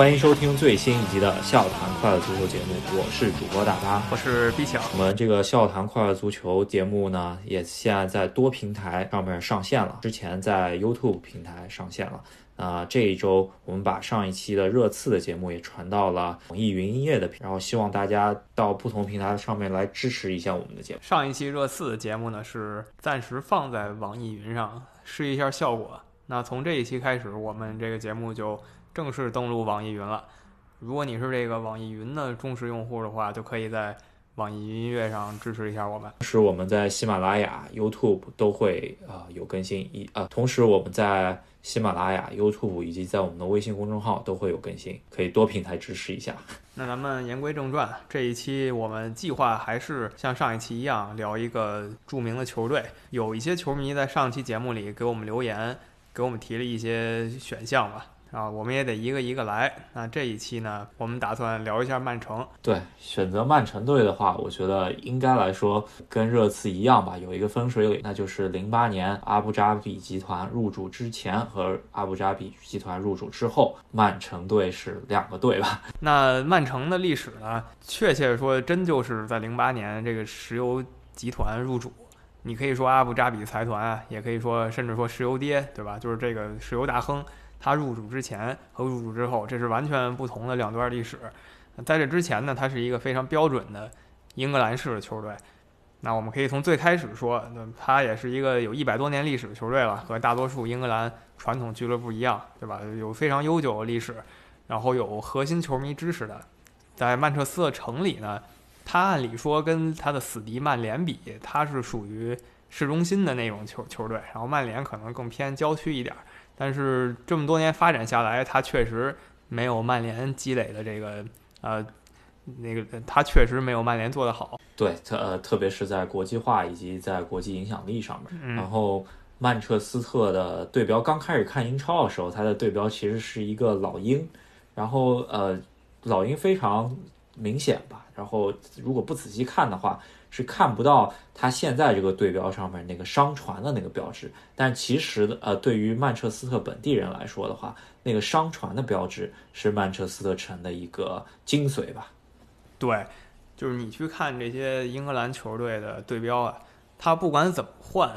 欢迎收听最新一集的《笑谈快乐足球》节目，我是主播大巴，我是毕强。我们这个《笑谈快乐足球》节目呢，也现在在多平台上面上线了，之前在 YouTube 平台上线了。那这一周，我们把上一期的热刺的节目也传到了网易云音乐的，然后希望大家到不同平台上面来支持一下我们的节目。上一期热刺的节目呢，是暂时放在网易云上试一下效果。那从这一期开始，我们这个节目就正式登录网易云了。如果你是这个网易云的忠实用户的话，就可以在网易云音乐上支持一下我们。是，我们在喜马拉雅、YouTube 都会啊有更新一啊，同时我们在。喜马拉雅、YouTube 以及在我们的微信公众号都会有更新，可以多平台支持一下。那咱们言归正传，这一期我们计划还是像上一期一样聊一个著名的球队。有一些球迷在上期节目里给我们留言，给我们提了一些选项吧。啊，我们也得一个一个来。那这一期呢，我们打算聊一下曼城。对，选择曼城队的话，我觉得应该来说跟热刺一样吧，有一个分水岭，那就是零八年阿布扎比集团入主之前和阿布扎比集团入主之后，曼城队是两个队吧。那曼城的历史呢，确切说，真就是在零八年这个石油集团入主。你可以说阿布扎比财团啊，也可以说甚至说石油爹，对吧？就是这个石油大亨。他入主之前和入主之后，这是完全不同的两段历史。在这之前呢，他是一个非常标准的英格兰式的球队。那我们可以从最开始说，那他也是一个有一百多年历史的球队了，和大多数英格兰传统俱乐部一样，对吧？有非常悠久的历史，然后有核心球迷支持的。在曼彻斯特城里呢，他按理说跟他的死敌曼联比，他是属于市中心的那种球球队，然后曼联可能更偏郊区一点。但是这么多年发展下来，他确实没有曼联积累的这个呃那个，他确实没有曼联做得好。对，特呃特别是在国际化以及在国际影响力上面。然后曼彻斯特的对标刚开始看英超的时候，它的对标其实是一个老鹰，然后呃老鹰非常明显吧。然后如果不仔细看的话。是看不到他现在这个队标上面那个商船的那个标志，但其实的呃，对于曼彻斯特本地人来说的话，那个商船的标志是曼彻斯特城的一个精髓吧？对，就是你去看这些英格兰球队的队标啊，他不管怎么换，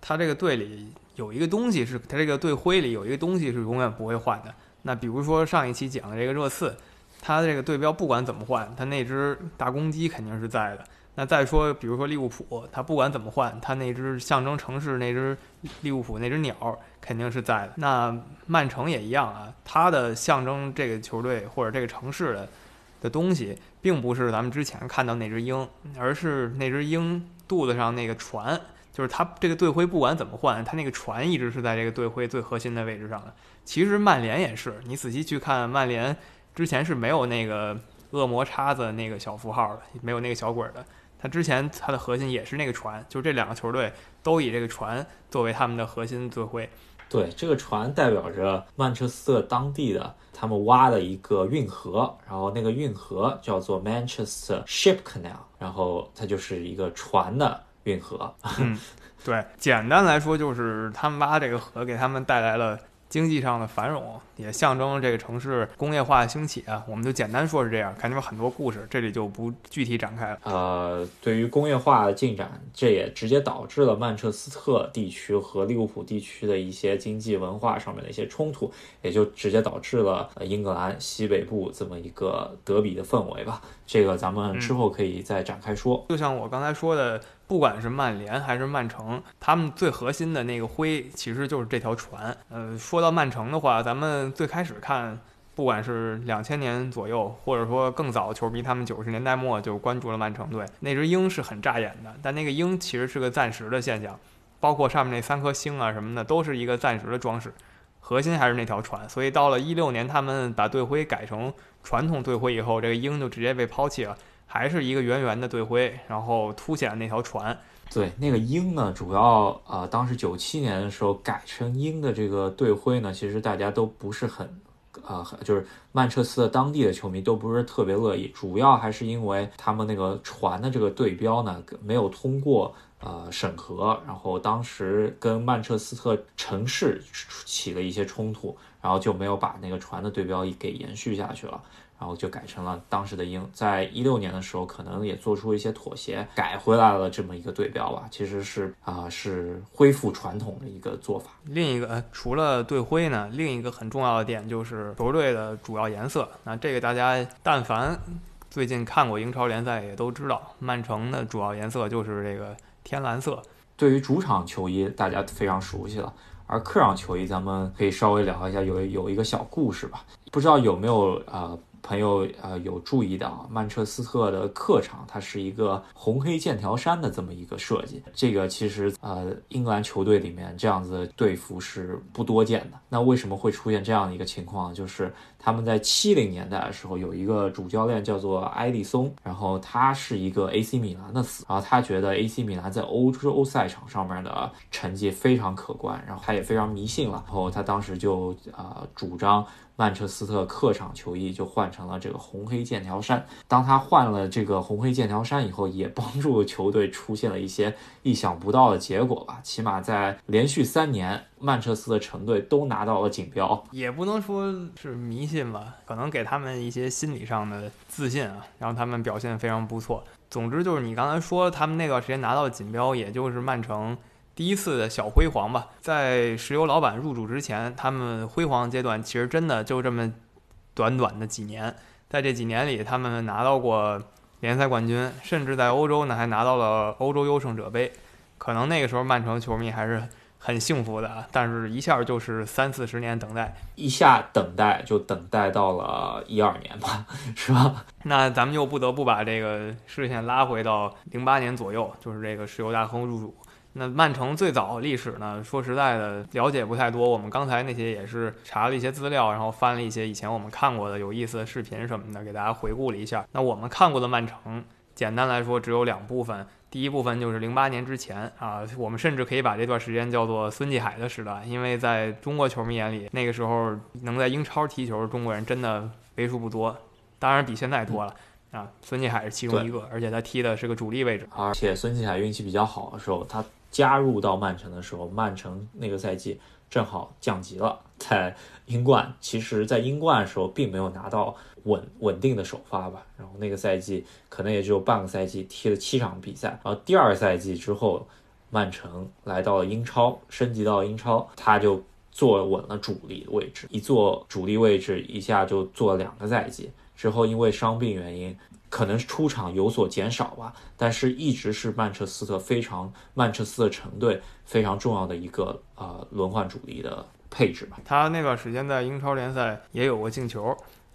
他这个队里有一个东西是，他这个队徽里有一个东西是永远不会换的。那比如说上一期讲的这个热刺，他这个队标不管怎么换，他那只大公鸡肯定是在的。那再说，比如说利物浦，他不管怎么换，他那只象征城市那只利物浦那只鸟肯定是在的。那曼城也一样啊，它的象征这个球队或者这个城市的的东西，并不是咱们之前看到那只鹰，而是那只鹰肚子上那个船，就是它这个队徽不管怎么换，它那个船一直是在这个队徽最核心的位置上的。其实曼联也是，你仔细去看，曼联之前是没有那个恶魔叉子那个小符号的，没有那个小鬼的。他之前他的核心也是那个船，就这两个球队都以这个船作为他们的核心队徽。对，这个船代表着曼彻斯特当地的他们挖的一个运河，然后那个运河叫做 Manchester Ship Canal，然后它就是一个船的运河。嗯，对，简单来说就是他们挖这个河给他们带来了。经济上的繁荣也象征这个城市工业化兴起啊，我们就简单说是这样，肯定有很多故事，这里就不具体展开了。呃，对于工业化的进展，这也直接导致了曼彻斯特地区和利物浦地区的一些经济文化上面的一些冲突，也就直接导致了英格兰西北部这么一个德比的氛围吧。这个咱们之后可以再展开说。就像我刚才说的。不管是曼联还是曼城，他们最核心的那个徽其实就是这条船。呃，说到曼城的话，咱们最开始看，不管是两千年左右，或者说更早，球迷他们九十年代末就关注了曼城队，那只鹰是很扎眼的。但那个鹰其实是个暂时的现象，包括上面那三颗星啊什么的，都是一个暂时的装饰，核心还是那条船。所以到了一六年，他们把队徽改成传统队徽以后，这个鹰就直接被抛弃了。还是一个圆圆的队徽，然后凸显了那条船。对，那个鹰呢，主要呃，当时九七年的时候改成鹰的这个队徽呢，其实大家都不是很，呃，就是曼彻斯特当地的球迷都不是特别乐意。主要还是因为他们那个船的这个对标呢，没有通过呃审核，然后当时跟曼彻斯特城市起了一些冲突，然后就没有把那个船的对标给延续下去了。然后就改成了当时的英，在一六年的时候，可能也做出一些妥协，改回来了这么一个对标吧。其实是啊，是恢复传统的一个做法。另一个除了队徽呢，另一个很重要的点就是球队的主要颜色。那这个大家但凡最近看过英超联赛也都知道，曼城的主要颜色就是这个天蓝色。对于主场球衣，大家非常熟悉了，而客场球衣，咱们可以稍微聊一下，有有一个小故事吧。不知道有没有啊？朋友呃有注意到曼彻斯特的客场，它是一个红黑剑条衫的这么一个设计。这个其实呃英格兰球队里面这样子队服是不多见的。那为什么会出现这样的一个情况？就是他们在七零年代的时候有一个主教练叫做埃利松，然后他是一个 AC 米兰的死，然后他觉得 AC 米兰在欧洲赛场上面的成绩非常可观，然后他也非常迷信了，然后他当时就啊主张。曼彻斯特客场球衣就换成了这个红黑剑条衫。当他换了这个红黑剑条衫以后，也帮助球队出现了一些意想不到的结果吧。起码在连续三年，曼彻斯特城队都拿到了锦标。也不能说是迷信吧，可能给他们一些心理上的自信啊，让他们表现非常不错。总之就是你刚才说他们那段时间拿到锦标，也就是曼城。第一次的小辉煌吧，在石油老板入主之前，他们辉煌阶段其实真的就这么短短的几年。在这几年里，他们拿到过联赛冠军，甚至在欧洲呢还拿到了欧洲优胜者杯。可能那个时候曼城球迷还是很幸福的，但是一下就是三四十年等待，一下等待就等待到了一二年吧，是吧？那咱们就不得不把这个视线拉回到零八年左右，就是这个石油大亨入主。那曼城最早历史呢？说实在的，了解不太多。我们刚才那些也是查了一些资料，然后翻了一些以前我们看过的有意思的视频什么的，给大家回顾了一下。那我们看过的曼城，简单来说只有两部分。第一部分就是零八年之前啊，我们甚至可以把这段时间叫做孙继海的时代，因为在中国球迷眼里，那个时候能在英超踢球的中国人真的为数不多，当然比现在多了啊。孙继海是其中一个，而且他踢的是个主力位置。而且孙继海运气比较好的时候，他。加入到曼城的时候，曼城那个赛季正好降级了，在英冠。其实，在英冠的时候，并没有拿到稳稳定的首发吧。然后那个赛季可能也只有半个赛季，踢了七场比赛。然后第二赛季之后，曼城来到了英超，升级到英超，他就坐稳了主力位置。一坐主力位置，一下就坐了两个赛季。之后因为伤病原因。可能出场有所减少吧，但是一直是曼彻斯特非常曼彻斯特城队非常重要的一个呃轮换主力的配置吧。他那段时间在英超联赛也有过进球，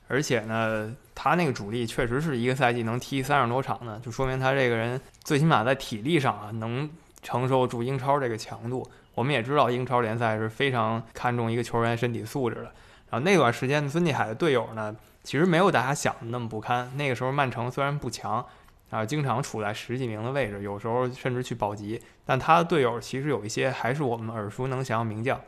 而且呢，他那个主力确实是一个赛季能踢三十多场的，就说明他这个人最起码在体力上啊能承受住英超这个强度。我们也知道英超联赛是非常看重一个球员身体素质的。然后那段时间孙继海的队友呢？其实没有大家想的那么不堪。那个时候曼城虽然不强，啊，经常处在十几名的位置，有时候甚至去保级，但他的队友其实有一些还是我们耳熟能详的名将。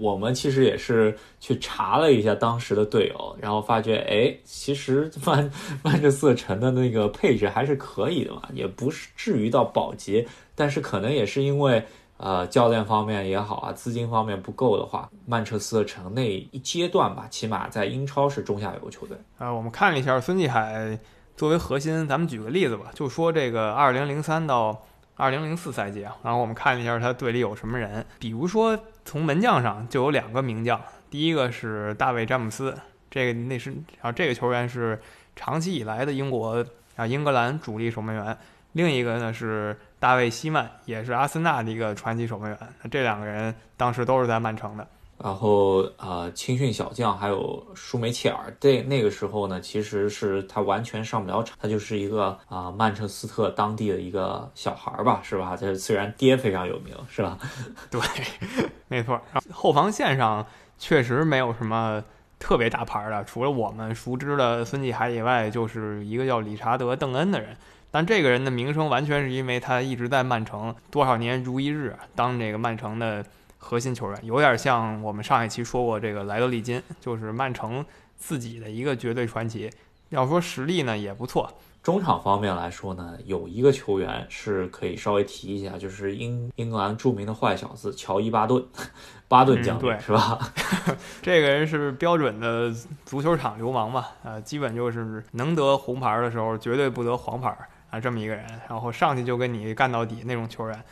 我们其实也是去查了一下当时的队友，然后发觉，哎，其实曼 曼彻斯特城的那个配置还是可以的嘛，也不是至于到保级，但是可能也是因为。呃，教练方面也好啊，资金方面不够的话，曼彻斯特城那一阶段吧，起码在英超是中下游球队。啊，我们看了一下孙继海作为核心，咱们举个例子吧，就说这个二零零三到二零零四赛季啊，然后我们看一下他队里有什么人，比如说从门将上就有两个名将，第一个是大卫詹姆斯，这个那是然后这个球员是长期以来的英国啊英格兰主力守门员，另一个呢是。大卫·希曼也是阿森纳的一个传奇守门员，那这两个人当时都是在曼城的。然后，呃，青训小将还有舒梅切尔，这那个时候呢，其实是他完全上不了场，他就是一个啊曼彻斯特当地的一个小孩儿吧，是吧？他虽然爹非常有名，是吧？对，没错。后防线上确实没有什么特别大牌的，除了我们熟知的孙继海以外，就是一个叫理查德·邓恩的人。但这个人的名声完全是因为他一直在曼城多少年如一日当这个曼城的核心球员，有点像我们上一期说过这个莱德利金，就是曼城自己的一个绝对传奇。要说实力呢也不错。中场方面来说呢，有一个球员是可以稍微提一下，就是英英格兰著名的坏小子乔伊巴顿，巴顿将军是吧？这个人是标准的足球场流氓吧？呃，基本就是能得红牌的时候绝对不得黄牌啊，这么一个人，然后上去就跟你干到底那种球员。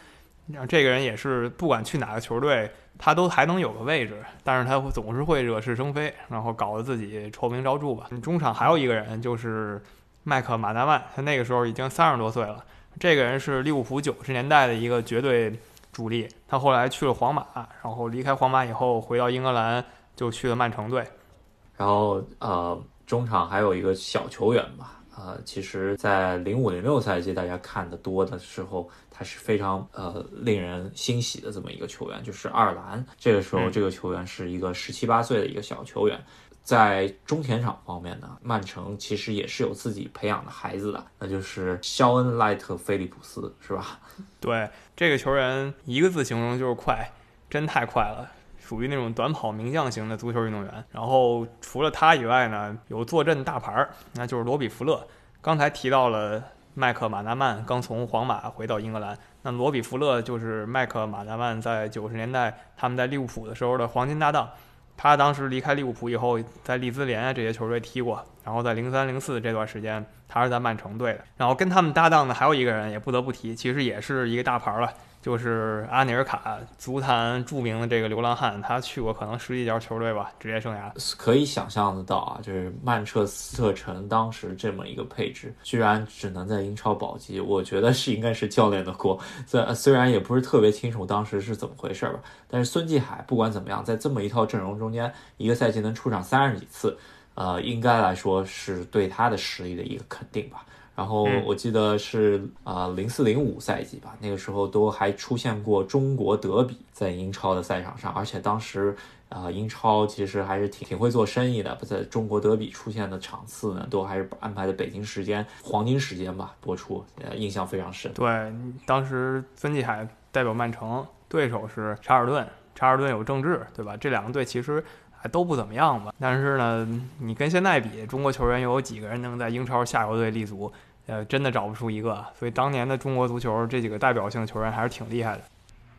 这个人也是不管去哪个球队，他都还能有个位置，但是他总是会惹是生非，然后搞得自己臭名昭著吧。中场还有一个人就是。麦克马纳曼，他那个时候已经三十多岁了。这个人是利物浦九十年代的一个绝对主力。他后来去了皇马，然后离开皇马以后回到英格兰，就去了曼城队。然后呃，中场还有一个小球员吧，呃，其实，在零五零六赛季大家看的多的时候，他是非常呃令人欣喜的这么一个球员，就是爱尔兰。这个时候，这个球员是一个十七八岁的一个小球员。在中前场方面呢，曼城其实也是有自己培养的孩子的，那就是肖恩·赖特·菲利普斯，是吧？对，这个球员一个字形容就是快，真太快了，属于那种短跑名将型的足球运动员。然后除了他以外呢，有坐镇大牌儿，那就是罗比·福勒。刚才提到了麦克马纳曼刚从皇马回到英格兰，那罗比·福勒就是麦克马纳曼在九十年代他们在利物浦的时候的黄金搭档。他当时离开利物浦以后，在利兹联啊这些球队踢过，然后在零三零四这段时间，他是在曼城队的。然后跟他们搭档的还有一个人，也不得不提，其实也是一个大牌了。就是阿尼尔卡，足坛著名的这个流浪汉，他去过可能十几家球队吧，职业生涯。可以想象得到啊，就是曼彻斯特城当时这么一个配置，居然只能在英超保级，我觉得是应该是教练的锅。虽虽然也不是特别清楚当时是怎么回事吧，但是孙继海不管怎么样，在这么一套阵容中间，一个赛季能出场三十几次，呃，应该来说是对他的实力的一个肯定吧。然后我记得是啊零四零五赛季吧，那个时候都还出现过中国德比在英超的赛场上，而且当时啊英超其实还是挺挺会做生意的，在中国德比出现的场次呢，都还是安排的北京时间黄金时间吧播出，呃印象非常深。对，当时孙继海代表曼城，对手是查尔顿，查尔顿有郑智，对吧？这两个队其实还还都不怎么样吧，但是呢，你跟现在比，中国球员又有几个人能在英超下游队立足？呃，真的找不出一个，所以当年的中国足球这几个代表性球员还是挺厉害的。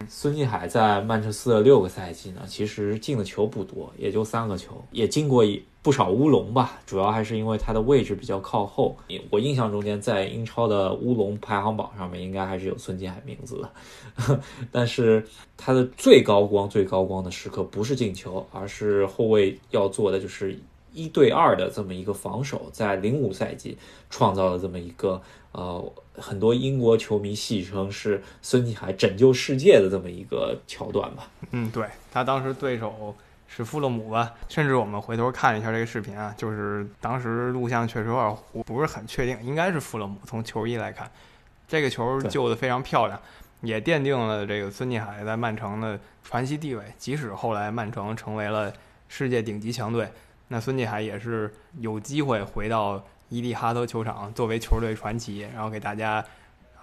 孙继海在曼彻斯特六个赛季呢，其实进的球不多，也就三个球，也进过不少乌龙吧。主要还是因为他的位置比较靠后。我印象中间在英超的乌龙排行榜上面，应该还是有孙继海名字的。但是他的最高光、最高光的时刻不是进球，而是后卫要做的就是。一对二的这么一个防守，在零五赛季创造了这么一个呃，很多英国球迷戏称是孙继海拯救世界的这么一个桥段吧。嗯，对他当时对手是富勒姆吧，甚至我们回头看一下这个视频啊，就是当时录像确实有点糊，不是很确定，应该是富勒姆。从球衣来看，这个球救的非常漂亮，也奠定了这个孙继海在曼城的传奇地位。即使后来曼城成为了世界顶级强队。那孙继海也是有机会回到伊蒂哈德球场作为球队传奇，然后给大家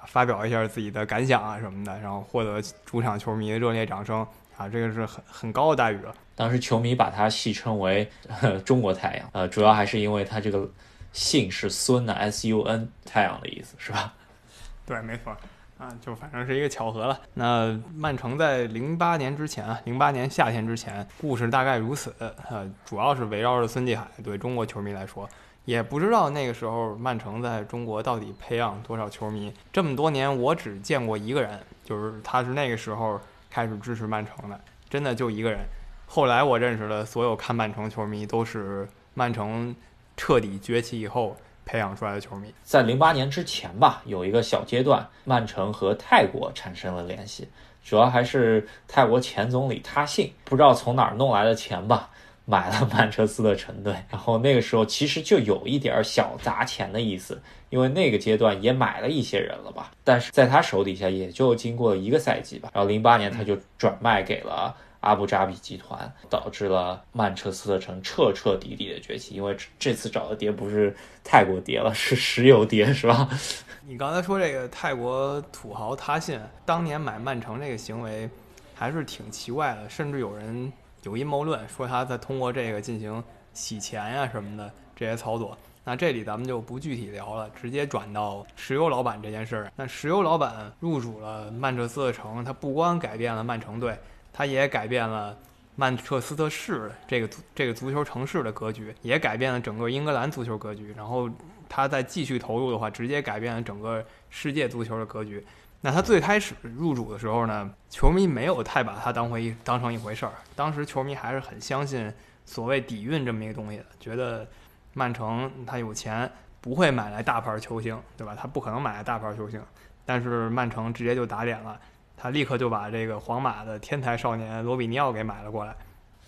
发表一下自己的感想啊什么的，然后获得主场球迷的热烈掌声啊，这个是很很高的待遇了。当时球迷把他戏称为“中国太阳”，呃，主要还是因为他这个姓是孙的，S U N，太阳的意思是吧？对，没错。啊，就反正是一个巧合了。那曼城在零八年之前啊，零八年夏天之前，故事大概如此。呃，主要是围绕着孙继海。对中国球迷来说，也不知道那个时候曼城在中国到底培养多少球迷。这么多年，我只见过一个人，就是他是那个时候开始支持曼城的，真的就一个人。后来我认识的所有看曼城球迷，都是曼城彻底崛起以后。培养出来的球迷，在零八年之前吧，有一个小阶段，曼城和泰国产生了联系，主要还是泰国前总理他信不知道从哪儿弄来的钱吧，买了曼彻斯特城队，然后那个时候其实就有一点小砸钱的意思，因为那个阶段也买了一些人了吧，但是在他手底下也就经过了一个赛季吧，然后零八年他就转卖给了。阿布扎比集团导致了曼彻斯特城彻彻底底的崛起，因为这次找的爹不是泰国爹了，是石油爹，是吧？你刚才说这个泰国土豪他信当年买曼城这个行为还是挺奇怪的，甚至有人有阴谋论说他在通过这个进行洗钱呀什么的这些操作。那这里咱们就不具体聊了，直接转到石油老板这件事儿。那石油老板入主了曼彻斯特城，他不光改变了曼城队，他也改变了曼彻斯特市这个这个足球城市的格局，也改变了整个英格兰足球格局。然后他再继续投入的话，直接改变了整个世界足球的格局。那他最开始入主的时候呢，球迷没有太把他当回当成一回事儿。当时球迷还是很相信所谓底蕴这么一个东西的，觉得曼城他有钱，不会买来大牌球星，对吧？他不可能买来大牌球星。但是曼城直接就打脸了，他立刻就把这个皇马的天才少年罗比尼奥给买了过来。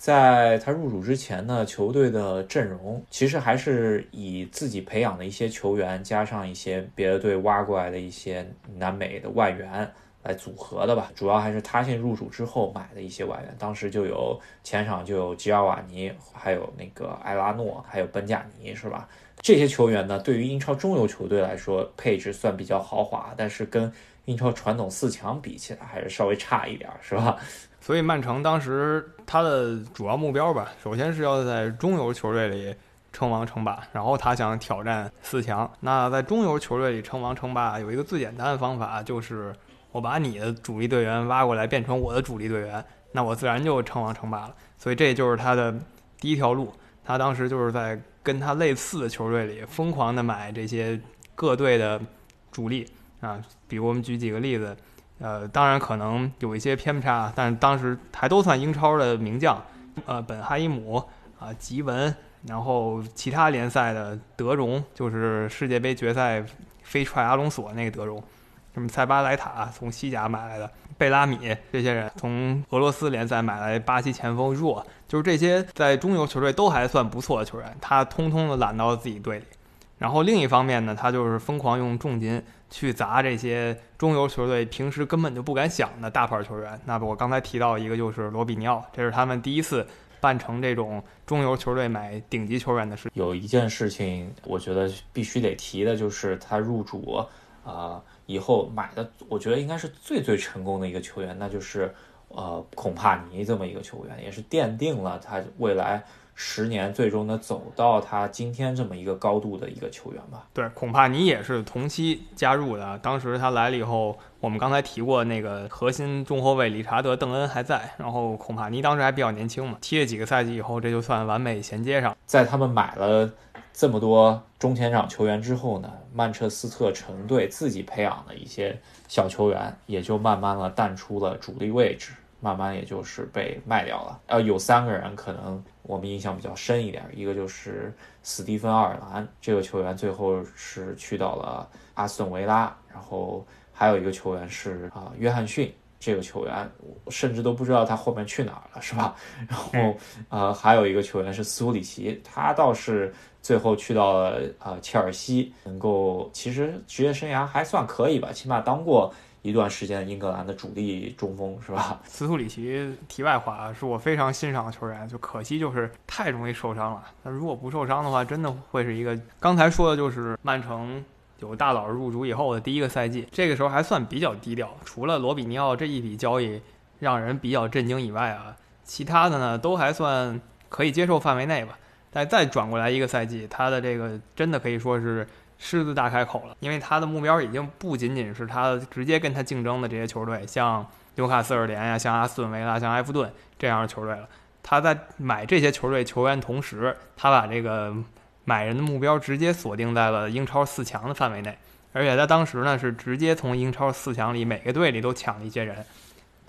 在他入主之前呢，球队的阵容其实还是以自己培养的一些球员，加上一些别的队挖过来的一些南美的外援来组合的吧。主要还是他先入主之后买的一些外援，当时就有前场就有吉尔瓦尼，还有那个埃拉诺，还有本贾尼，是吧？这些球员呢，对于英超中游球队来说，配置算比较豪华，但是跟英超传统四强比起来，还是稍微差一点，是吧？所以曼城当时他的主要目标吧，首先是要在中游球队里称王称霸，然后他想挑战四强。那在中游球队里称王称霸，有一个最简单的方法，就是我把你的主力队员挖过来变成我的主力队员，那我自然就称王称霸了。所以这就是他的第一条路。他当时就是在跟他类似的球队里疯狂的买这些各队的主力啊，比如我们举几个例子。呃，当然可能有一些偏差，但当时还都算英超的名将，呃，本哈伊姆啊，吉文，然后其他联赛的德容，就是世界杯决赛飞踹阿隆索那个德容，什么塞巴莱塔从西甲买来的，贝拉米这些人从俄罗斯联赛买来巴西前锋若，就是这些在中游球队都还算不错的球员，他通通的揽到了自己队里。然后另一方面呢，他就是疯狂用重金。去砸这些中游球队平时根本就不敢想的大牌球员。那我刚才提到一个就是罗比尼奥，这是他们第一次办成这种中游球队买顶级球员的事。有一件事情，我觉得必须得提的就是他入主啊以后买的，我觉得应该是最最成功的一个球员，那就是呃孔帕尼这么一个球员，也是奠定了他未来。十年最终呢走到他今天这么一个高度的一个球员吧。对，恐怕你也是同期加入的。当时他来了以后，我们刚才提过那个核心中后卫理查德·邓恩还在，然后恐怕你当时还比较年轻嘛，踢了几个赛季以后，这就算完美衔接上。在他们买了这么多中前场球员之后呢，曼彻斯特城队自己培养的一些小球员也就慢慢的淡出了主力位置。慢慢也就是被卖掉了。呃，有三个人可能我们印象比较深一点，一个就是斯蒂芬·奥尔兰这个球员，最后是去到了阿斯顿维拉。然后还有一个球员是啊，约翰逊这个球员，甚至都不知道他后面去哪儿了，是吧？然后呃，还有一个球员是斯图里奇，他倒是最后去到了啊切尔西，能够其实职业生涯还算可以吧，起码当过。一段时间，英格兰的主力中锋是吧？斯图里奇，题外话啊是我非常欣赏的球员，就可惜就是太容易受伤了。那如果不受伤的话，真的会是一个。刚才说的就是曼城有大佬入主以后的第一个赛季，这个时候还算比较低调。除了罗比尼奥这一笔交易让人比较震惊以外啊，其他的呢都还算可以接受范围内吧。但再转过来一个赛季，他的这个真的可以说是。狮子大开口了，因为他的目标已经不仅仅是他直接跟他竞争的这些球队，像纽卡斯尔联呀、像阿斯顿维拉、像埃弗顿这样的球队了。他在买这些球队球员同时，他把这个买人的目标直接锁定在了英超四强的范围内，而且他当时呢是直接从英超四强里每个队里都抢了一些人。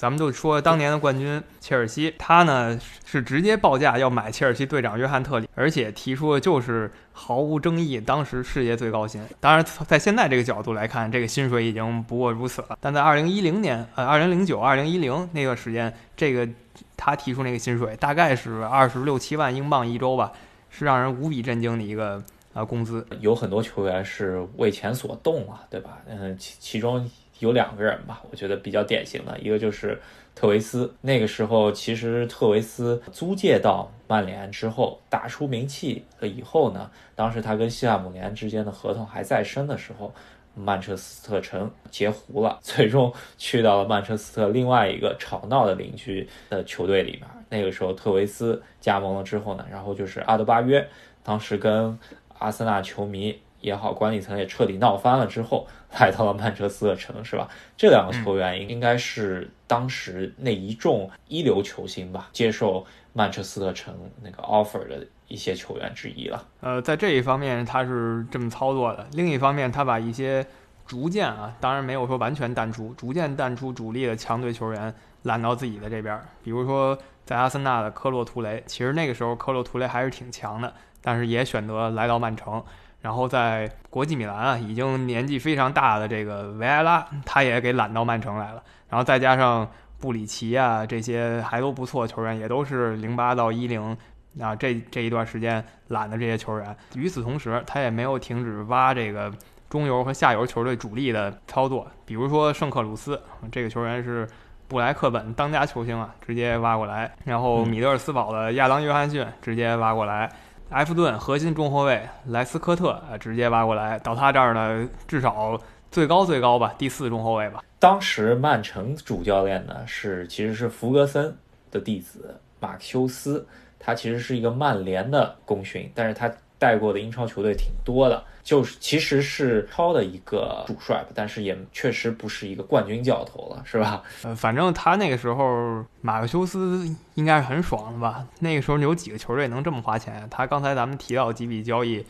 咱们就说当年的冠军切尔西，他呢是直接报价要买切尔西队长约翰特里，而且提出的就是毫无争议，当时世界最高薪。当然，在现在这个角度来看，这个薪水已经不过如此了。但在二零一零年，呃，二零零九、二零一零那段时间，这个他提出那个薪水大概是二十六七万英镑一周吧，是让人无比震惊的一个啊工资。有很多球员是为钱所动啊，对吧？嗯，其其中。有两个人吧，我觉得比较典型的一个就是特维斯。那个时候，其实特维斯租借到曼联之后，打出名气了以后呢，当时他跟西汉姆联之间的合同还在身的时候，曼彻斯特城截胡了，最终去到了曼彻斯特另外一个吵闹的邻居的球队里面。那个时候，特维斯加盟了之后呢，然后就是阿德巴约，当时跟阿森纳球迷也好，管理层也彻底闹翻了之后，来到了曼彻斯特城，是吧？这两个球员应该是当时那一众一流球星吧，接受曼彻斯特城那个 offer 的一些球员之一了。呃，在这一方面他是这么操作的，另一方面他把一些逐渐啊，当然没有说完全淡出，逐渐淡出主力的强队球员揽到自己的这边，比如说。在阿森纳的科洛图雷，其实那个时候科洛图雷还是挺强的，但是也选择来到曼城。然后在国际米兰啊，已经年纪非常大的这个维埃拉，他也给揽到曼城来了。然后再加上布里奇啊，这些还都不错的球员，也都是零八到一零啊这这一段时间揽的这些球员。与此同时，他也没有停止挖这个中游和下游球队主力的操作，比如说圣克鲁斯这个球员是。布莱克本当家球星啊，直接挖过来，然后米德尔斯堡的亚当约翰逊直接挖过来，埃弗顿核心中后卫莱斯科特啊直接挖过来，到他这儿呢，至少最高最高吧，第四中后卫吧。当时曼城主教练呢是其实是弗格森的弟子马修斯，他其实是一个曼联的功勋，但是他带过的英超球队挺多的。就是其实是超的一个主帅吧，但是也确实不是一个冠军教头了，是吧？呃，反正他那个时候，马克修斯应该是很爽的吧？那个时候有几个球队能这么花钱？他刚才咱们提到几笔交易，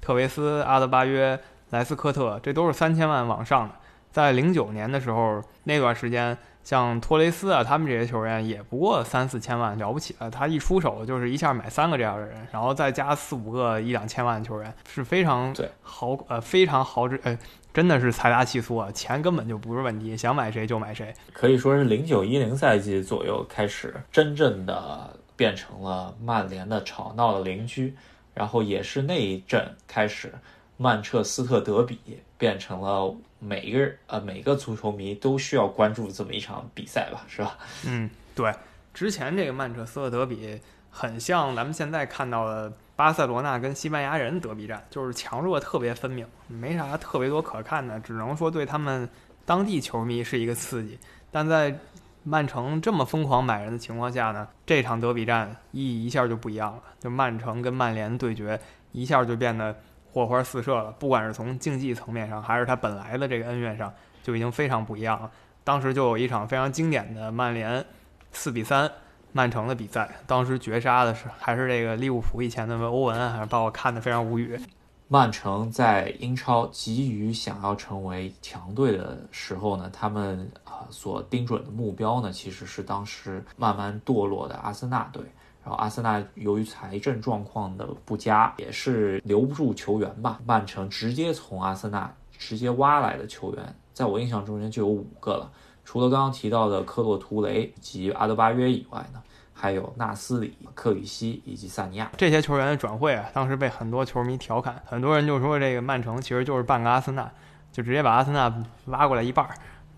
特维斯、阿德巴约、莱斯科特，这都是三千万往上的。在零九年的时候，那段时间。像托雷斯啊，他们这些球员也不过三四千万了不起了，他一出手就是一下买三个这样的人，然后再加四五个一两千万的球员，是非常豪呃非常豪掷呃，真的是财大气粗啊，钱根本就不是问题，想买谁就买谁。可以说是零九一零赛季左右开始，真正的变成了曼联的吵闹的邻居，然后也是那一阵开始，曼彻斯特德比变成了。每个人呃，每个足球迷都需要关注这么一场比赛吧，是吧？嗯，对。之前这个曼彻斯特德比很像咱们现在看到的巴塞罗那跟西班牙人德比战，就是强弱特别分明，没啥特别多可看的，只能说对他们当地球迷是一个刺激。但在曼城这么疯狂买人的情况下呢，这场德比战意义一下就不一样了，就曼城跟曼联对决，一下就变得。火花四射了，不管是从竞技层面上，还是他本来的这个恩怨上，就已经非常不一样了。当时就有一场非常经典的曼联四比三曼城的比赛，当时绝杀的是还是这个利物浦以前的欧文，还是把我看得非常无语。曼城在英超急于想要成为强队的时候呢，他们啊所盯准的目标呢，其实是当时慢慢堕落的阿森纳队。然后阿森纳由于财政状况的不佳，也是留不住球员吧。曼城直接从阿森纳直接挖来的球员，在我印象中间就有五个了。除了刚刚提到的科洛图雷及阿德巴约以外呢，还有纳斯里、克里希以及萨尼亚这些球员的转会啊，当时被很多球迷调侃，很多人就说这个曼城其实就是半个阿森纳，就直接把阿森纳挖过来一半儿。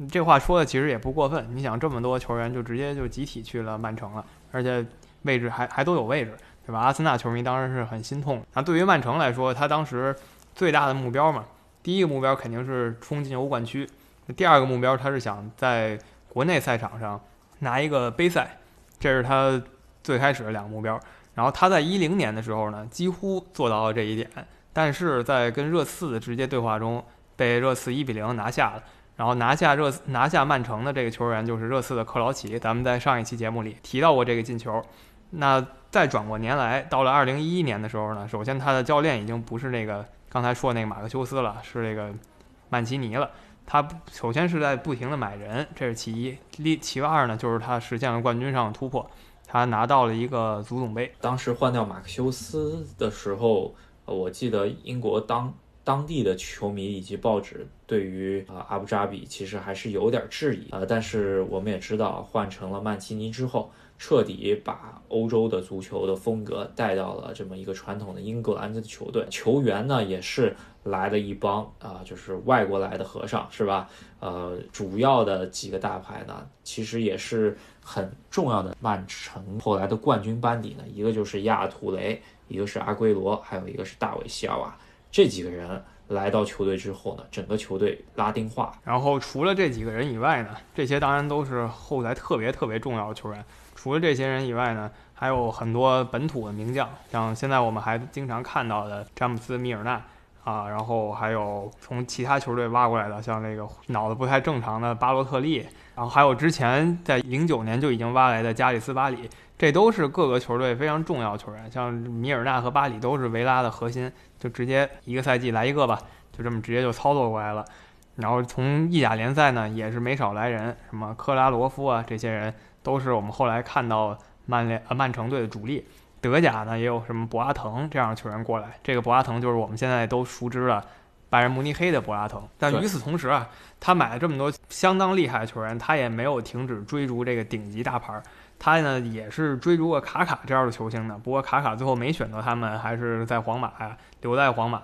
这话说的其实也不过分。你想这么多球员就直接就集体去了曼城了，而且。位置还还都有位置，对吧？阿森纳球迷当然是很心痛。那对于曼城来说，他当时最大的目标嘛，第一个目标肯定是冲进欧冠区，第二个目标他是想在国内赛场上拿一个杯赛，这是他最开始的两个目标。然后他在一零年的时候呢，几乎做到了这一点，但是在跟热刺的直接对话中，被热刺一比零拿下了。然后拿下热拿下曼城的这个球员就是热刺的克劳奇，咱们在上一期节目里提到过这个进球。那再转过年来，到了二零一一年的时候呢，首先他的教练已经不是那个刚才说那个马克修斯了，是这个曼奇尼了。他首先是在不停的买人，这是其一；其二呢，就是他实现了冠军上的突破，他拿到了一个足总杯。当时换掉马克修斯的时候，我记得英国当当地的球迷以及报纸对于啊阿布扎比其实还是有点质疑啊，但是我们也知道换成了曼奇尼之后。彻底把欧洲的足球的风格带到了这么一个传统的英格兰的球队，球员呢也是来了一帮啊，就是外国来的和尚，是吧？呃，主要的几个大牌呢，其实也是很重要的曼城后来的冠军班底呢，一个就是亚图雷，一个是阿圭罗，还有一个是大卫席尔瓦，这几个人。来到球队之后呢，整个球队拉丁化。然后除了这几个人以外呢，这些当然都是后来特别特别重要的球员。除了这些人以外呢，还有很多本土的名将，像现在我们还经常看到的詹姆斯·米尔纳啊，然后还有从其他球队挖过来的，像那个脑子不太正常的巴洛特利，然后还有之前在零九年就已经挖来的加里斯·巴里，这都是各个球队非常重要球员。像米尔纳和巴里都是维拉的核心，就直接一个赛季来一个吧，就这么直接就操作过来了。然后从意甲联赛呢，也是没少来人，什么科拉罗夫啊，这些人都是我们后来看到曼联呃曼城队的主力。德甲呢，也有什么博阿滕这样的球员过来，这个博阿滕就是我们现在都熟知的拜仁慕尼黑的博阿滕。但与此同时啊，他买了这么多相当厉害的球员，他也没有停止追逐这个顶级大牌，他呢也是追逐过卡卡这样的球星的。不过卡卡最后没选择他们，还是在皇马呀，留在皇马，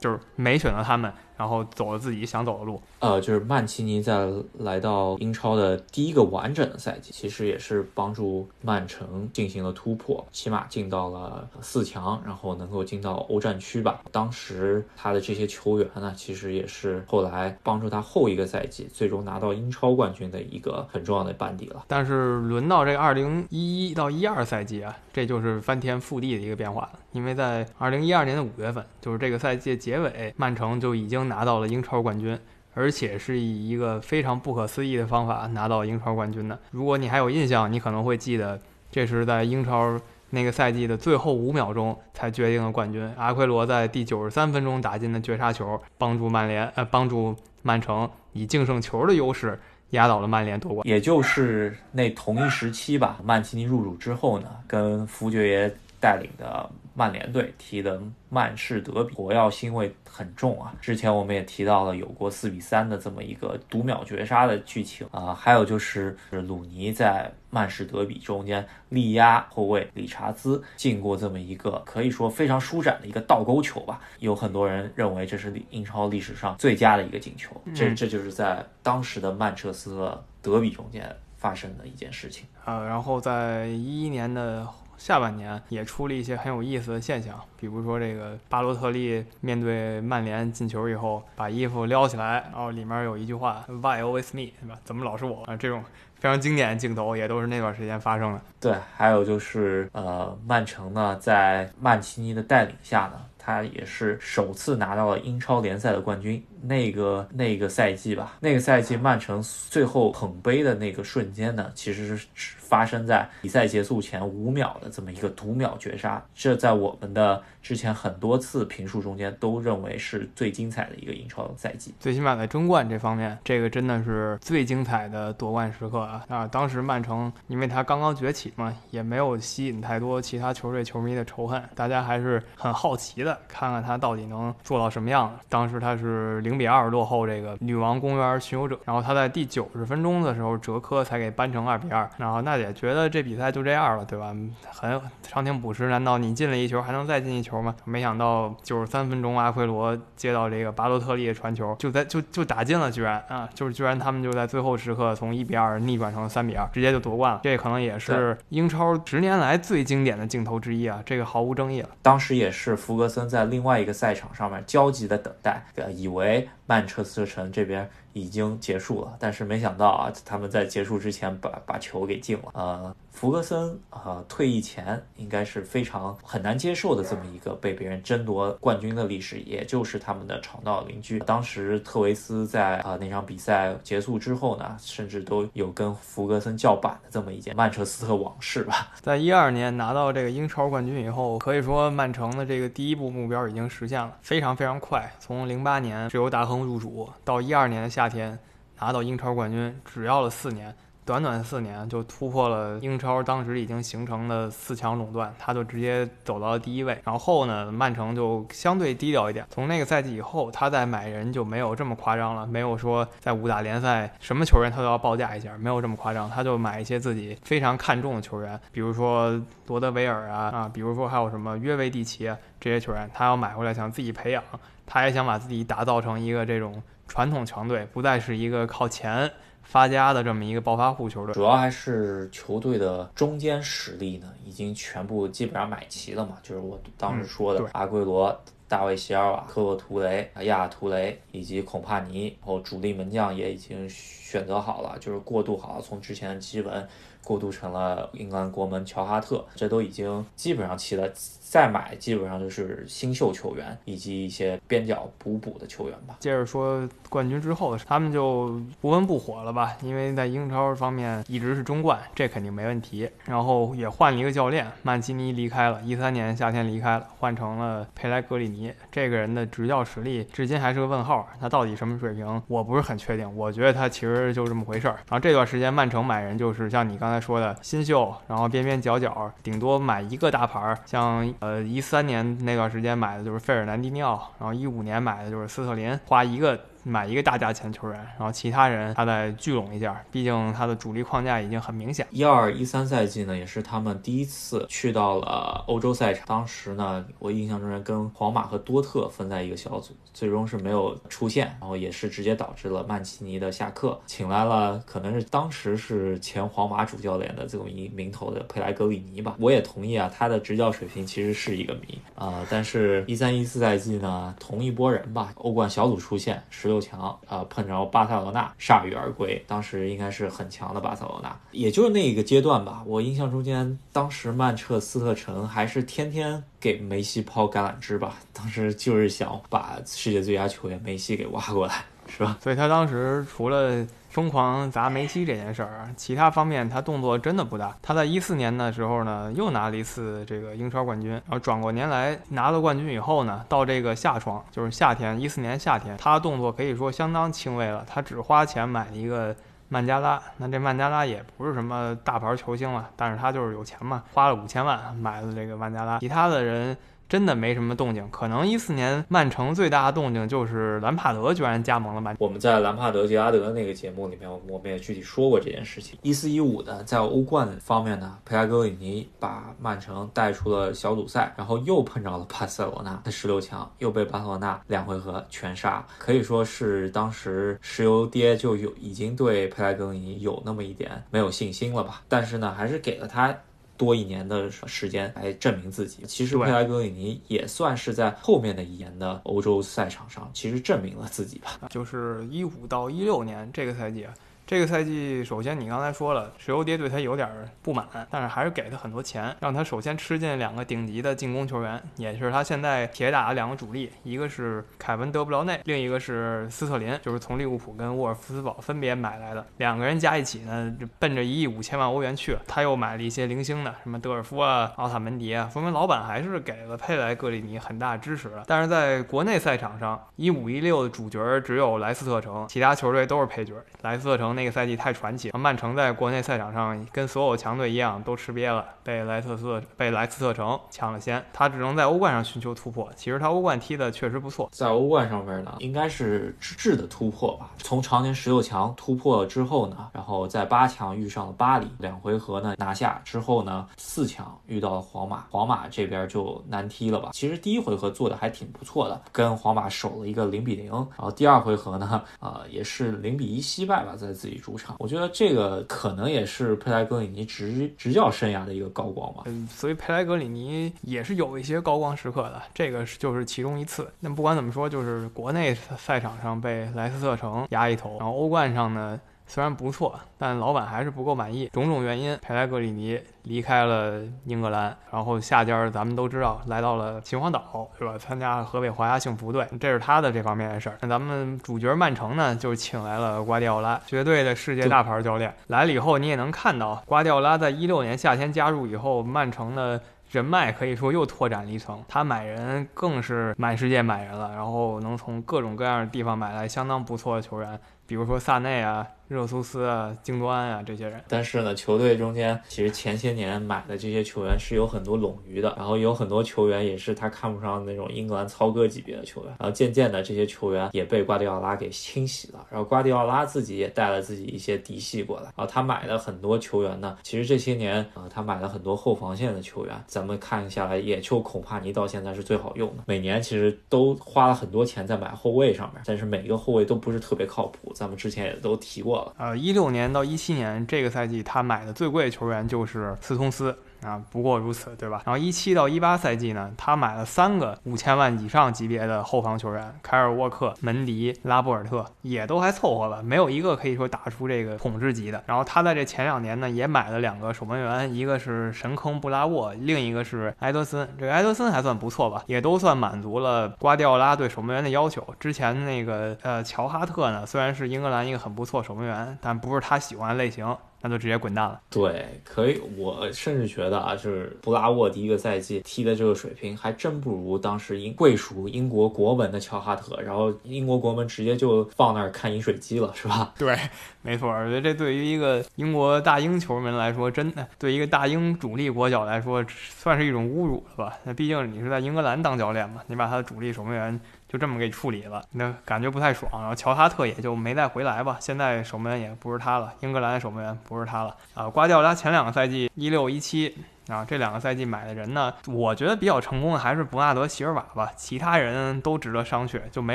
就是没选择他们。然后走了自己想走的路。呃，就是曼奇尼在来到英超的第一个完整的赛季，其实也是帮助曼城进行了突破，起码进到了四强，然后能够进到欧战区吧。当时他的这些球员呢，其实也是后来帮助他后一个赛季最终拿到英超冠军的一个很重要的班底了。但是轮到这个二零一一到一二赛季啊，这就是翻天覆地的一个变化了，因为在二零一二年的五月份，就是这个赛季结尾，曼城就已经。拿到了英超冠军，而且是以一个非常不可思议的方法拿到英超冠军的。如果你还有印象，你可能会记得，这是在英超那个赛季的最后五秒钟才决定了冠军。阿奎罗在第九十三分钟打进的绝杀球，帮助曼联呃 帮助曼城以净胜球的优势压倒了曼联夺冠。也就是那同一时期吧，曼奇尼入主之后呢，跟福爵爷带领的。曼联队踢的曼市德比，火药腥味很重啊。之前我们也提到了有过四比三的这么一个读秒绝杀的剧情啊，还有就是鲁尼在曼市德比中间力压后卫理查兹进过这么一个可以说非常舒展的一个倒钩球吧。有很多人认为这是英超历史上最佳的一个进球，这这就是在当时的曼彻斯特德比中间发生的一件事情啊。然后在一一年的。下半年也出了一些很有意思的现象，比如说这个巴洛特利面对曼联进球以后，把衣服撩起来，然后里面有一句话 “Why always me？” 对吧？怎么老是我啊？这种非常经典的镜头也都是那段时间发生的。对，还有就是呃，曼城呢，在曼奇尼的带领下呢，他也是首次拿到了英超联赛的冠军。那个那个赛季吧，那个赛季曼城最后捧杯的那个瞬间呢，其实是发生在比赛结束前五秒的这么一个读秒绝杀。这在我们的之前很多次评述中间都认为是最精彩的一个英超赛季。最起码在争冠这方面，这个真的是最精彩的夺冠时刻啊！啊，当时曼城因为他刚刚崛起嘛，也没有吸引太多其他球队球迷的仇恨，大家还是很好奇的，看看他到底能做到什么样。当时他是零。比二落后这个女王公园巡游者，然后他在第九十分钟的时候哲科才给扳成二比二，然后娜姐觉得这比赛就这样了，对吧？很长庭补时，难道你进了一球还能再进一球吗？没想到九十三分钟阿奎罗接到这个巴洛特利的传球，就在就就打进了，居然啊，就是居然他们就在最后时刻从一比二逆转成三比二，直接就夺冠了。这可能也是英超十年来最经典的镜头之一啊，这个毫无争议了。当时也是福格森在另外一个赛场上面焦急的等待，呃，以为。曼彻斯特城这边。已经结束了，但是没想到啊，他们在结束之前把把球给进了。呃，福格森啊，退役前应该是非常很难接受的这么一个被别人争夺冠军的历史，也就是他们的吵闹邻居。当时特维斯在啊那场比赛结束之后呢，甚至都有跟福格森叫板的这么一件曼彻斯特往事吧。在一二年拿到这个英超冠军以后，可以说曼城的这个第一步目标已经实现了，非常非常快。从零八年是由大亨入主到一二年的。夏天拿到英超冠军，只要了四年，短短四年就突破了英超当时已经形成的四强垄断，他就直接走到了第一位。然后呢，曼城就相对低调一点。从那个赛季以后，他在买人就没有这么夸张了，没有说在五大联赛什么球员他都要报价一下，没有这么夸张。他就买一些自己非常看重的球员，比如说罗德维尔啊啊，比如说还有什么约维蒂奇啊这些球员，他要买回来想自己培养，他也想把自己打造成一个这种。传统强队不再是一个靠钱发家的这么一个暴发户球队，主要还是球队的中间实力呢，已经全部基本上买齐了嘛。就是我当时说的阿圭罗、大卫席尔瓦、科洛图雷、亚图雷以及孔帕尼，然后主力门将也已经选择好了，就是过渡好了，从之前的基文。过渡成了英格兰国门乔哈特，这都已经基本上齐了。再买基本上就是新秀球员以及一些边角补补的球员吧。接着说冠军之后，他们就不温不火了吧？因为在英超方面一直是中冠，这肯定没问题。然后也换了一个教练，曼奇尼离开了，一三年夏天离开了，换成了佩莱格里尼。这个人的执教实力至今还是个问号，他到底什么水平？我不是很确定。我觉得他其实就这么回事儿。然后这段时间曼城买人就是像你刚才说的新秀，然后边边角角，顶多买一个大牌儿，像。呃，一三年那段时间买的就是费尔南迪尼奥，然后一五年买的就是斯特林，花一个。买一个大价钱球员，然后其他人他再聚拢一下，毕竟他的主力框架已经很明显。一二一三赛季呢，也是他们第一次去到了欧洲赛场。当时呢，我印象中跟皇马和多特分在一个小组，最终是没有出线，然后也是直接导致了曼奇尼的下课，请来了可能是当时是前皇马主教练的这种一名头的佩莱格里尼吧。我也同意啊，他的执教水平其实是一个谜啊。但是，一三一四赛季呢，同一波人吧，欧冠小组出线，十六。强啊，碰着巴塞罗那铩羽而归。当时应该是很强的巴塞罗那，也就是那一个阶段吧。我印象中间，当时曼彻斯特城还是天天给梅西抛橄榄枝吧。当时就是想把世界最佳球员梅西给挖过来，是吧？所以他当时除了。疯狂砸梅西这件事儿，其他方面他动作真的不大。他在一四年的时候呢，又拿了一次这个英超冠军。然后转过年来拿了冠军以后呢，到这个夏窗，就是夏天，一四年夏天，他动作可以说相当轻微了。他只花钱买了一个曼加拉，那这曼加拉也不是什么大牌球星了，但是他就是有钱嘛，花了五千万买了这个曼加拉。其他的人。真的没什么动静，可能一四年曼城最大的动静就是兰帕德居然加盟了曼。我们在兰帕德杰拉德那个节目里面，我们也具体说过这件事情。一四一五的在欧冠方面呢，佩莱格里尼把曼城带出了小组赛，然后又碰着了巴塞罗那的十六强，又被巴塞罗那两回合全杀，可以说是当时石油爹就有已经对佩莱格里尼有那么一点没有信心了吧？但是呢，还是给了他。多一年的时间来证明自己，其实佩莱格里尼也算是在后面的一年的欧洲赛场上，其实证明了自己吧。就是一五到一六年这个赛季。这个赛季，首先你刚才说了，石油爹对他有点不满，但是还是给他很多钱，让他首先吃进两个顶级的进攻球员，也是他现在铁打的两个主力，一个是凯文德布劳内，另一个是斯特林，就是从利物浦跟沃尔夫斯堡分别买来的，两个人加一起呢，就奔着一亿五千万欧元去了。他又买了一些零星的，什么德尔夫啊、奥塔门迪啊，说明老板还是给了佩莱格里尼很大支持的。但是在国内赛场上，一五一六的主角只有莱斯特城，其他球队都是配角。莱斯特城。那个赛季太传奇，曼城在国内赛场上跟所有强队一样都吃瘪了，被莱特斯被莱斯特城抢了先，他只能在欧冠上寻求突破。其实他欧冠踢的确实不错，在欧冠上面呢，应该是质的突破吧。从常年十六强突破了之后呢，然后在八强遇上了巴黎，两回合呢拿下之后呢，四强遇到了皇马，皇马这边就难踢了吧。其实第一回合做的还挺不错的，跟皇马守了一个零比零，然后第二回合呢，呃，也是零比一惜败吧，在。自自己主场，我觉得这个可能也是佩莱格里尼执执教生涯的一个高光吧。嗯，所以佩莱格里尼也是有一些高光时刻的，这个是就是其中一次。那不管怎么说，就是国内赛场上被莱斯特城压一头，然后欧冠上呢。虽然不错，但老板还是不够满意。种种原因，佩莱格里尼离开了英格兰，然后下家咱们都知道，来到了秦皇岛，是吧？参加河北华夏幸福队，这是他的这方面的事儿。那咱们主角曼城呢，就请来了瓜迪奥拉，绝对的世界大牌教练。来了以后，你也能看到，瓜迪奥拉在一六年夏天加入以后，曼城的人脉可以说又拓展了一层。他买人更是满世界买人了，然后能从各种各样的地方买来相当不错的球员，比如说萨内啊。热苏斯啊，京多安啊，这些人。但是呢，球队中间其实前些年买的这些球员是有很多冗余的，然后有很多球员也是他看不上那种英格兰操哥级别的球员，然后渐渐的这些球员也被瓜迪奥拉给清洗了，然后瓜迪奥拉自己也带了自己一些嫡系过来，然后他买的很多球员呢，其实这些年啊，他买了很多后防线的球员，咱们看下来也就孔帕尼到现在是最好用的，每年其实都花了很多钱在买后卫上面，但是每一个后卫都不是特别靠谱，咱们之前也都提过呃，一六年到一七年这个赛季，他买的最贵的球员就是斯通斯。啊，不过如此，对吧？然后一七到一八赛季呢，他买了三个五千万以上级别的后防球员，凯尔沃克、门迪、拉波尔特，也都还凑合吧，没有一个可以说打出这个统治级的。然后他在这前两年呢，也买了两个守门员，一个是神坑布拉沃，另一个是埃德森。这个埃德森还算不错吧，也都算满足了瓜迪奥拉对守门员的要求。之前那个呃乔哈特呢，虽然是英格兰一个很不错守门员，但不是他喜欢的类型。那就直接滚蛋了。对，可以。我甚至觉得啊，就是布拉沃第一个赛季踢的这个水平，还真不如当时英贵属英国国门的乔哈特。然后英国国门直接就放那儿看饮水机了，是吧？对，没错。我觉得这对于一个英国大英球迷来说，真的对一个大英主力国脚来说，算是一种侮辱了吧？那毕竟你是在英格兰当教练嘛，你把他的主力守门员。就这么给处理了，那感觉不太爽。然后乔哈特也就没再回来吧。现在守门员也不是他了，英格兰守门员不是他了啊。瓜迪奥拉前两个赛季一六一七啊，这两个赛季买的人呢，我觉得比较成功的还是伯纳德席尔瓦吧。其他人都值得商榷，就没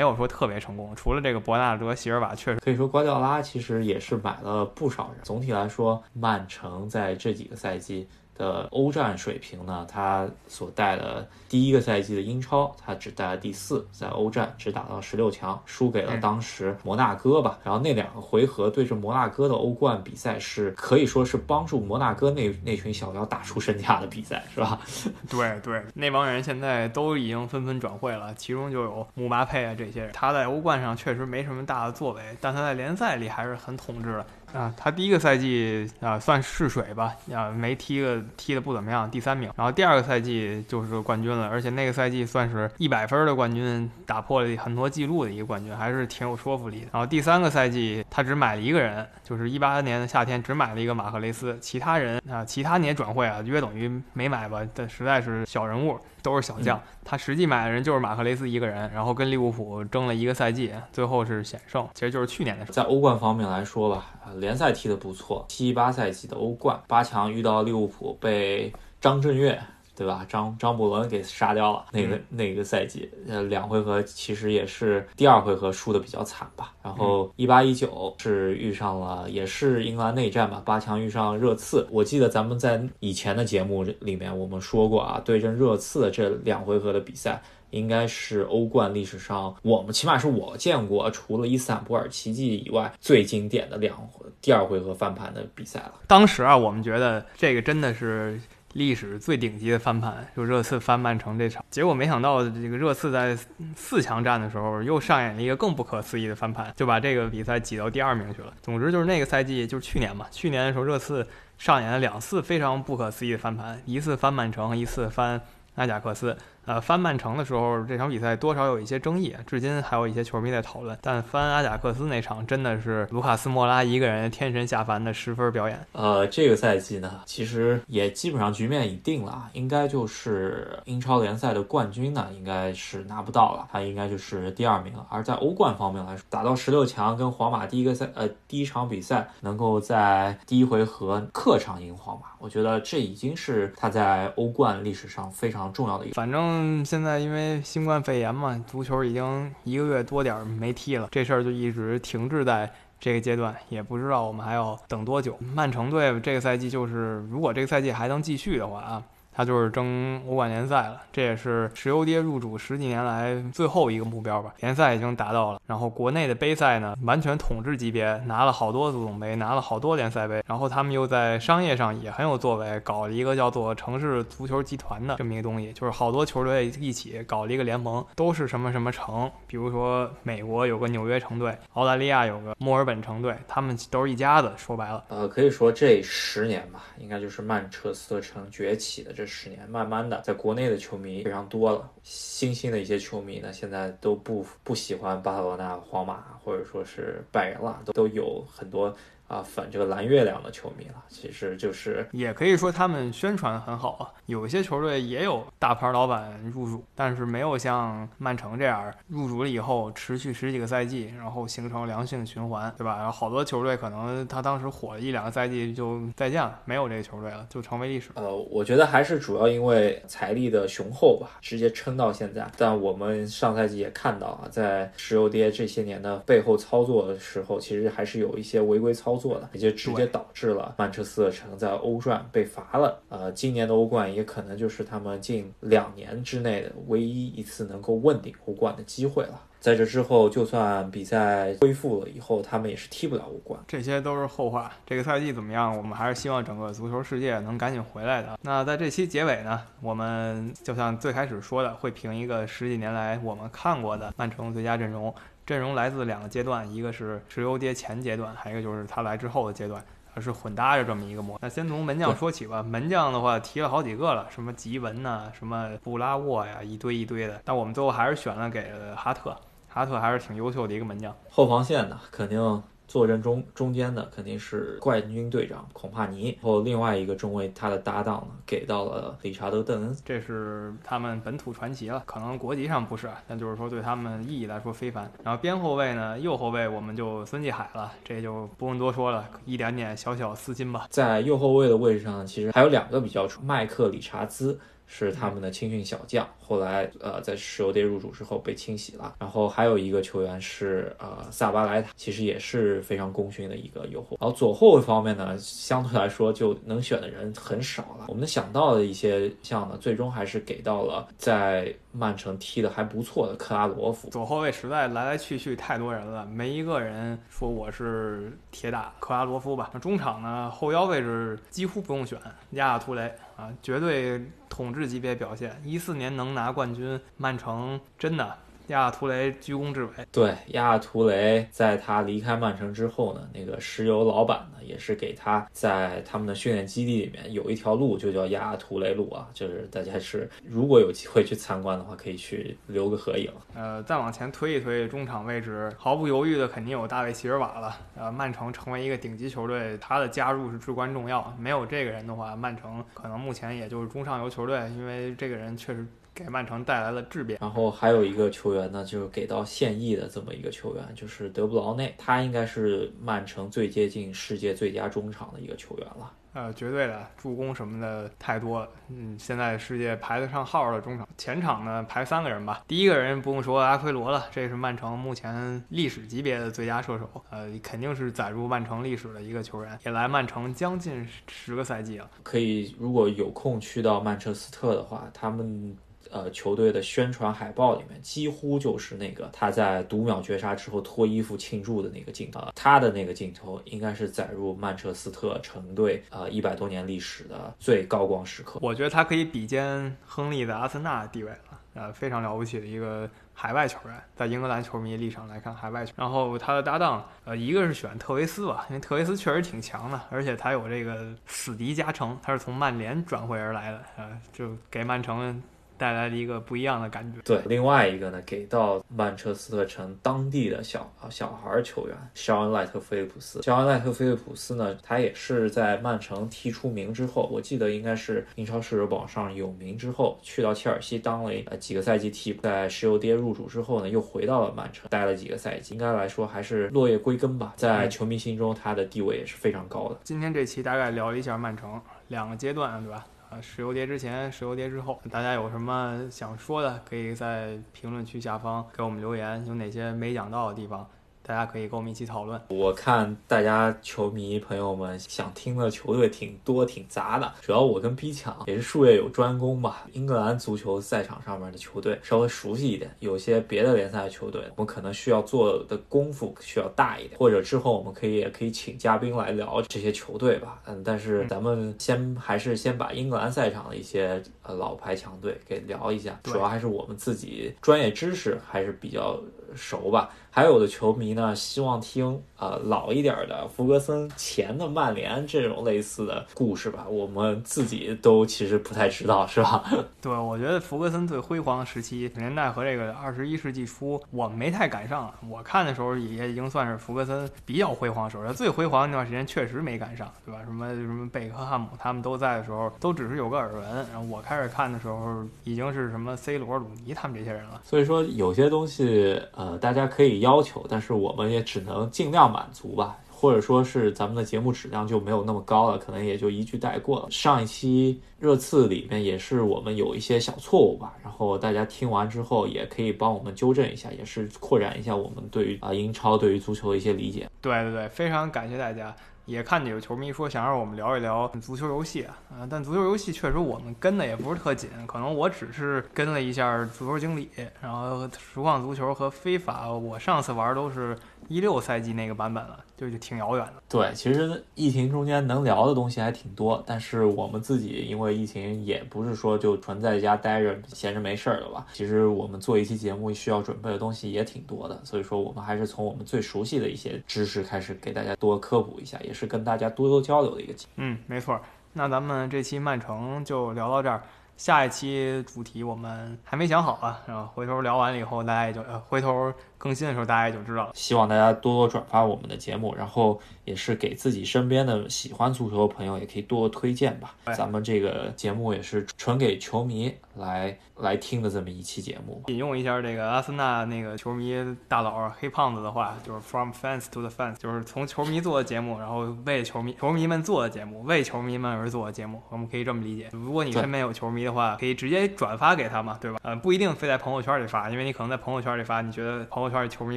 有说特别成功。除了这个伯纳德席尔瓦，确实可以说瓜迪奥拉其实也是买了不少人。总体来说，曼城在这几个赛季。的欧战水平呢？他所带的第一个赛季的英超，他只带了第四，在欧战只打到十六强，输给了当时摩纳哥吧。然后那两个回合对阵摩纳哥的欧冠比赛，是可以说是帮助摩纳哥那那群小妖打出身价的比赛，是吧？对对，那帮人现在都已经纷纷转会了，其中就有姆巴佩啊这些人。他在欧冠上确实没什么大的作为，但他在联赛里还是很统治的。啊，他第一个赛季啊算试水吧，啊没踢个踢的不怎么样，第三名。然后第二个赛季就是冠军了，而且那个赛季算是一百分的冠军，打破了很多记录的一个冠军，还是挺有说服力的。然后第三个赛季他只买了一个人，就是一八年的夏天只买了一个马赫雷斯，其他人啊其他年转会啊约等于没买吧，但实在是小人物。都是小将，他实际买的人就是马克雷斯一个人，然后跟利物浦争了一个赛季，最后是险胜，其实就是去年的事。在欧冠方面来说吧，联赛踢得不错，七八赛季的欧冠八强遇到利物浦被张震岳。对吧？张张伯伦给杀掉了那个那个赛季，呃，两回合其实也是第二回合输的比较惨吧。然后一八一九是遇上了，也是英格兰内战吧，八强遇上热刺。我记得咱们在以前的节目里面我们说过啊，对阵热刺的这两回合的比赛，应该是欧冠历史上我们起码是我见过，除了伊斯坦布尔奇迹以外最经典的两第二回合翻盘的比赛了。当时啊，我们觉得这个真的是。历史最顶级的翻盘，就热刺翻曼城这场，结果没想到这个热刺在四强战的时候又上演了一个更不可思议的翻盘，就把这个比赛挤到第二名去了。总之就是那个赛季，就是去年嘛，去年的时候热刺上演了两次非常不可思议的翻盘，一次翻曼城，一次翻阿贾克斯。呃，翻曼城的时候，这场比赛多少有一些争议，至今还有一些球迷在讨论。但翻阿贾克斯那场，真的是卢卡斯莫拉一个人天神下凡的十分表演。呃，这个赛季呢，其实也基本上局面已定了，应该就是英超联赛的冠军呢，应该是拿不到了，他应该就是第二名了。而在欧冠方面来说，打到十六强，跟皇马第一个赛，呃，第一场比赛能够在第一回合客场赢皇马，我觉得这已经是他在欧冠历史上非常重要的一个。反正。嗯，现在因为新冠肺炎嘛，足球已经一个月多点儿没踢了，这事儿就一直停滞在这个阶段，也不知道我们还要等多久。曼城队这个赛季就是，如果这个赛季还能继续的话啊。他就是争欧冠联赛了，这也是石油爹入主十几年来最后一个目标吧。联赛已经达到了，然后国内的杯赛呢，完全统治级别，拿了好多足总杯，拿了好多联赛杯。然后他们又在商业上也很有作为，搞了一个叫做城市足球集团的这么一个东西，就是好多球队一起搞了一个联盟，都是什么什么城，比如说美国有个纽约城队，澳大利亚有个墨尔本城队，他们都是一家子。说白了，呃，可以说这十年吧，应该就是曼彻斯特城崛起的这。这十年，慢慢的，在国内的球迷非常多了，新兴的一些球迷呢，现在都不不喜欢巴塞罗那、皇马或者说是拜仁了，都都有很多。啊，粉这个蓝月亮的球迷了，其实就是也可以说他们宣传很好啊。有一些球队也有大牌老板入主，但是没有像曼城这样入主了以后持续十几个赛季，然后形成良性循环，对吧？然后好多球队可能他当时火了一两个赛季就再见了，没有这个球队了，就成为历史。呃，我觉得还是主要因为财力的雄厚吧，直接撑到现在。但我们上赛季也看到啊，在石油跌这些年的背后操作的时候，其实还是有一些违规操作。作的，也就直接导致了曼彻斯特城在欧冠被罚了。呃，今年的欧冠也可能就是他们近两年之内的唯一一次能够问鼎欧冠的机会了。在这之后，就算比赛恢复了以后，他们也是踢不了欧冠。这些都是后话。这个赛季怎么样？我们还是希望整个足球世界能赶紧回来的。那在这期结尾呢，我们就像最开始说的，会评一个十几年来我们看过的曼城最佳阵容。阵容来自两个阶段，一个是石油跌前阶段，还有一个就是他来之后的阶段，它是混搭着这么一个模。那先从门将说起吧。门将的话提了好几个了，什么吉文呐，什么布拉沃呀，一堆一堆的。但我们最后还是选了给了哈特。哈特还是挺优秀的一个门将，后防线呢，肯定坐镇中中间的肯定是冠军队长孔帕尼，然后另外一个中卫他的搭档呢给到了理查德·邓恩，这是他们本土传奇了，可能国籍上不是，但就是说对他们意义来说非凡。然后边后卫呢，右后卫我们就孙继海了，这就不用多说了，一点点小小私心吧。在右后卫的位置上，其实还有两个比较出，麦克·理查兹。是他们的青训小将，后来呃在石油队入主之后被清洗了。然后还有一个球员是呃萨巴莱塔，其实也是非常功勋的一个右后。然后左后卫方面呢，相对来说就能选的人很少了。我们想到的一些项呢，最终还是给到了在曼城踢的还不错的克拉罗夫。左后卫实在来来去去太多人了，没一个人说我是铁打克拉罗夫吧。那中场呢，后腰位置几乎不用选，亚亚图雷。啊，绝对统治级别表现！一四年能拿冠军，曼城真的。亚亚图雷居功至伟。对，亚亚图雷在他离开曼城之后呢，那个石油老板呢，也是给他在他们的训练基地里面有一条路，就叫亚亚图雷路啊。就是大家是如果有机会去参观的话，可以去留个合影。呃，再往前推一推，中场位置毫不犹豫的肯定有大卫席尔瓦了。呃，曼城成为一个顶级球队，他的加入是至关重要。没有这个人的话，曼城可能目前也就是中上游球队，因为这个人确实。给曼城带来了质变，然后还有一个球员呢，就是给到现役的这么一个球员，就是德布劳内，他应该是曼城最接近世界最佳中场的一个球员了。呃，绝对的，助攻什么的太多了。嗯，现在世界排得上号的中场，前场呢排三个人吧。第一个人不用说阿奎罗了，这是曼城目前历史级别的最佳射手，呃，肯定是载入曼城历史的一个球员，也来曼城将近十个赛季了。可以，如果有空去到曼彻斯特的话，他们。呃，球队的宣传海报里面几乎就是那个他在读秒绝杀之后脱衣服庆祝的那个镜头，他的那个镜头应该是载入曼彻斯特城队呃一百多年历史的最高光时刻。我觉得他可以比肩亨利的阿森纳地位了，呃，非常了不起的一个海外球员，在英格兰球迷立场来看，海外球。然后他的搭档，呃，一个是选特维斯吧，因为特维斯确实挺强的，而且他有这个死敌加成，他是从曼联转会而来的，呃，就给曼城。带来了一个不一样的感觉。对，另外一个呢，给到曼彻斯特城当地的小小孩球员肖恩·赖特菲利普斯。肖恩·赖特菲利普斯呢，他也是在曼城踢出名之后，我记得应该是英超射手榜上有名之后，去到切尔西当了呃几个赛季替补，在石油爹入主之后呢，又回到了曼城待了几个赛季，应该来说还是落叶归根吧。在球迷心中，他的地位也是非常高的。今天这期大概聊了一下曼城两个阶段，对吧？啊，石油跌之前，石油跌之后，大家有什么想说的，可以在评论区下方给我们留言，有哪些没讲到的地方。大家可以跟我们一起讨论。我看大家球迷朋友们想听的球队挺多挺杂的，主要我跟 B 强也是术业有专攻吧。英格兰足球赛场上面的球队稍微熟悉一点，有些别的联赛的球队，我们可能需要做的功夫需要大一点。或者之后我们可以也可以请嘉宾来聊这些球队吧。嗯，但是咱们先还是先把英格兰赛场的一些呃老牌强队给聊一下，主要还是我们自己专业知识还是比较熟吧。还有的球迷呢，希望听呃老一点的弗格森前的曼联这种类似的故事吧。我们自己都其实不太知道，是吧？对，我觉得弗格森最辉煌的时期年代和这个二十一世纪初，我没太赶上。我看的时候也已经算是福格森比较辉煌时候，最辉煌那段时间确实没赶上，对吧？什么什么贝克汉姆他们都在的时候，都只是有个耳闻。然后我开始看的时候，已经是什么 C 罗、鲁尼他们这些人了。所以说有些东西，呃，大家可以。要求，但是我们也只能尽量满足吧，或者说是咱们的节目质量就没有那么高了，可能也就一句带过了。上一期热刺里面也是我们有一些小错误吧，然后大家听完之后也可以帮我们纠正一下，也是扩展一下我们对于啊英超对于足球的一些理解。对对对，非常感谢大家。也看见有球迷说想让我们聊一聊足球游戏啊，啊，但足球游戏确实我们跟的也不是特紧，可能我只是跟了一下足球经理，然后实况足球和非法，我上次玩都是。一六赛季那个版本了，就就挺遥远的。对，其实疫情中间能聊的东西还挺多，但是我们自己因为疫情也不是说就纯在家待着闲着没事儿的吧。其实我们做一期节目需要准备的东西也挺多的，所以说我们还是从我们最熟悉的一些知识开始给大家多科普一下，也是跟大家多多交流的一个。嗯，没错。那咱们这期曼城就聊到这儿。下一期主题我们还没想好啊，然后回头聊完了以后，大家也就呃回头更新的时候大家也就知道了。希望大家多多转发我们的节目，然后也是给自己身边的喜欢足球的朋友也可以多推荐吧。咱们这个节目也是纯给球迷来来听的这么一期节目。引用一下这个阿森纳那个球迷大佬黑胖子的话，就是 From fans to the fans，就是从球迷做的节目，然后为球迷球迷们做的节目，为球迷们而做的节目，我们可以这么理解。如果你身边有球迷的话，可以直接转发给他嘛，对吧？呃，不一定非在朋友圈里发，因为你可能在朋友圈里发，你觉得朋友圈儿球迷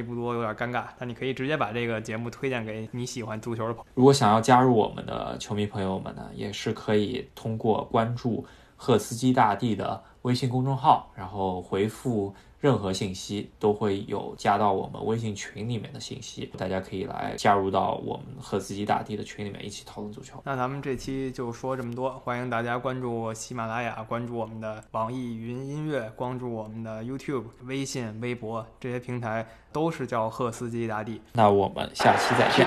不多，有点尴尬。但你可以直接把这个节目推荐给你喜欢足球的朋友。如果想要加入我们的球迷朋友们呢，也是可以通过关注赫斯基大帝的微信公众号，然后回复。任何信息都会有加到我们微信群里面的信息，大家可以来加入到我们赫斯基大帝的群里面一起讨论足球。那咱们这期就说这么多，欢迎大家关注喜马拉雅，关注我们的网易云音乐，关注我们的 YouTube、微信、微博这些平台都是叫赫斯基大帝。那我们下期再见。